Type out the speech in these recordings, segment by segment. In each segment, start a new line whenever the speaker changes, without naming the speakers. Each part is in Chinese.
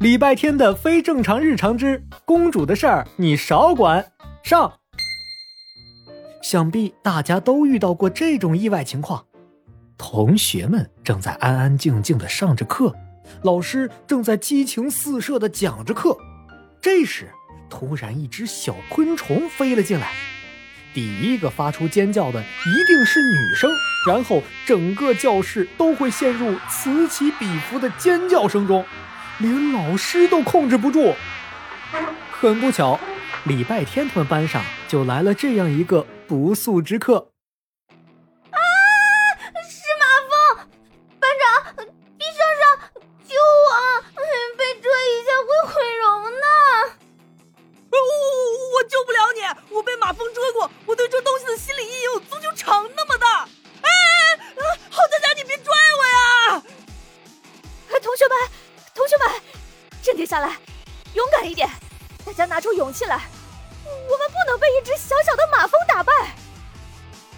礼拜天的非正常日常之公主的事儿，你少管。上。想必大家都遇到过这种意外情况：同学们正在安安静静的上着课，老师正在激情四射的讲着课。这时，突然一只小昆虫飞了进来。第一个发出尖叫的一定是女生，然后整个教室都会陷入此起彼伏的尖叫声中，连老师都控制不住。很不巧，礼拜天他们班上就来了这样一个不速之客。
下来，勇敢一点！大家拿出勇气来，我们不能被一只小小的马蜂打
败。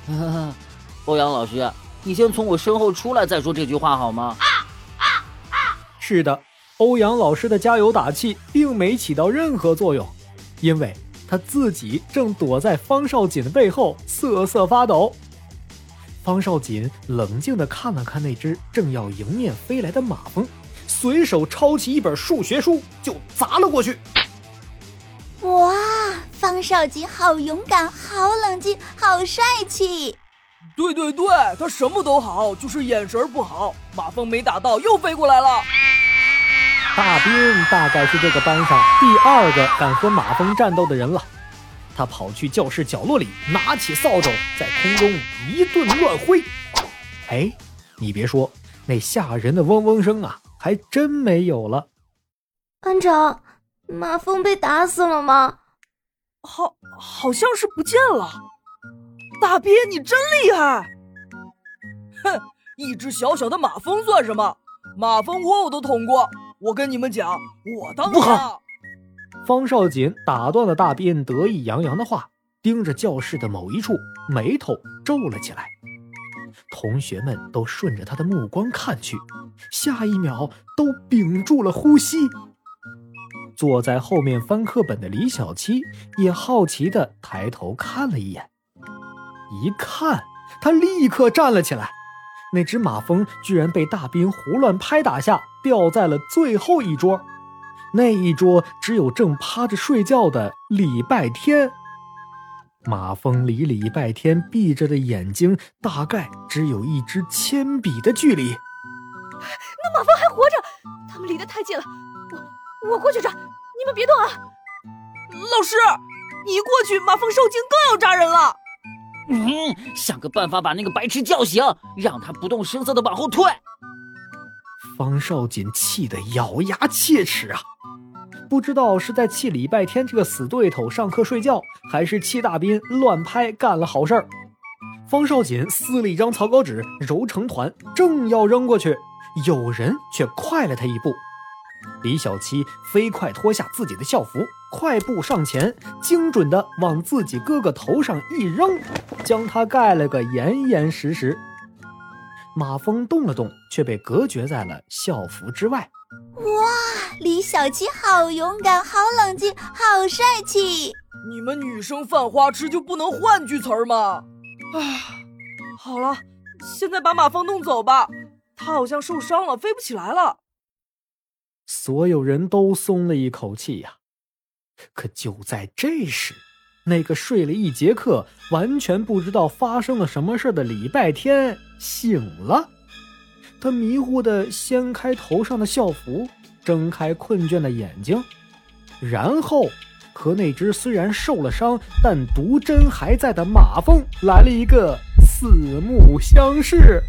欧阳老师，你先从我身后出来再说这句话好吗？
是的，欧阳老师的加油打气并没起到任何作用，因为他自己正躲在方少锦的背后瑟瑟发抖。方少锦冷静地看了看那只正要迎面飞来的马蜂。随手抄起一本数学书就砸了过去。
哇，方少吉好勇敢，好冷静，好帅气。
对对对，他什么都好，就是眼神不好。马蜂没打到，又飞过来了。
大兵大概是这个班上第二个敢和马蜂战斗的人了。他跑去教室角落里，拿起扫帚，在空中一顿乱挥。哎，你别说，那吓人的嗡嗡声啊！还真没有了，
班长，马蜂被打死了吗？
好，好像是不见了。大鳖，你真厉害！哼，一只小小的马蜂算什么？马蜂窝我都捅过。我跟你们讲，我当
不好。方少锦打断了大鳖得意洋洋的话，盯着教室的某一处，眉头皱了起来。同学们都顺着他的目光看去，下一秒都屏住了呼吸。坐在后面翻课本的李小七也好奇地抬头看了一眼，一看，他立刻站了起来。那只马蜂居然被大兵胡乱拍打下掉在了最后一桌，那一桌只有正趴着睡觉的礼拜天。马蜂离礼拜天闭着的眼睛大概只有一支铅笔的距离。
那马蜂还活着，他们离得太近了。我我过去抓，你们别动啊！
老师，你一过去，马蜂受惊更要扎人了。
嗯，想个办法把那个白痴叫醒，让他不动声色的往后退。
方少锦气得咬牙切齿啊！不知道是在气礼拜天这个死对头上课睡觉，还是气大兵乱拍干了好事儿。方少锦撕了一张草稿纸，揉成团，正要扔过去，有人却快了他一步。李小七飞快脱下自己的校服，快步上前，精准的往自己哥哥头上一扔，将他盖了个严严实实。马蜂动了动，却被隔绝在了校服之外。
哇，李小七好勇敢，好冷静，好帅气！
你们女生犯花痴就不能换句词儿吗？啊，好了，现在把马蜂弄走吧，他好像受伤了，飞不起来了。
所有人都松了一口气呀。可就在这时，那个睡了一节课、完全不知道发生了什么事的礼拜天醒了。他迷糊的掀开头上的校服，睁开困倦的眼睛，然后和那只虽然受了伤但毒针还在的马蜂来了一个四目相视。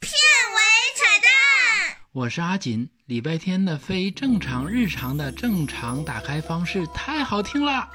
片尾彩蛋，
我是阿锦。礼拜天的非正常日常的正常打开方式太好听了。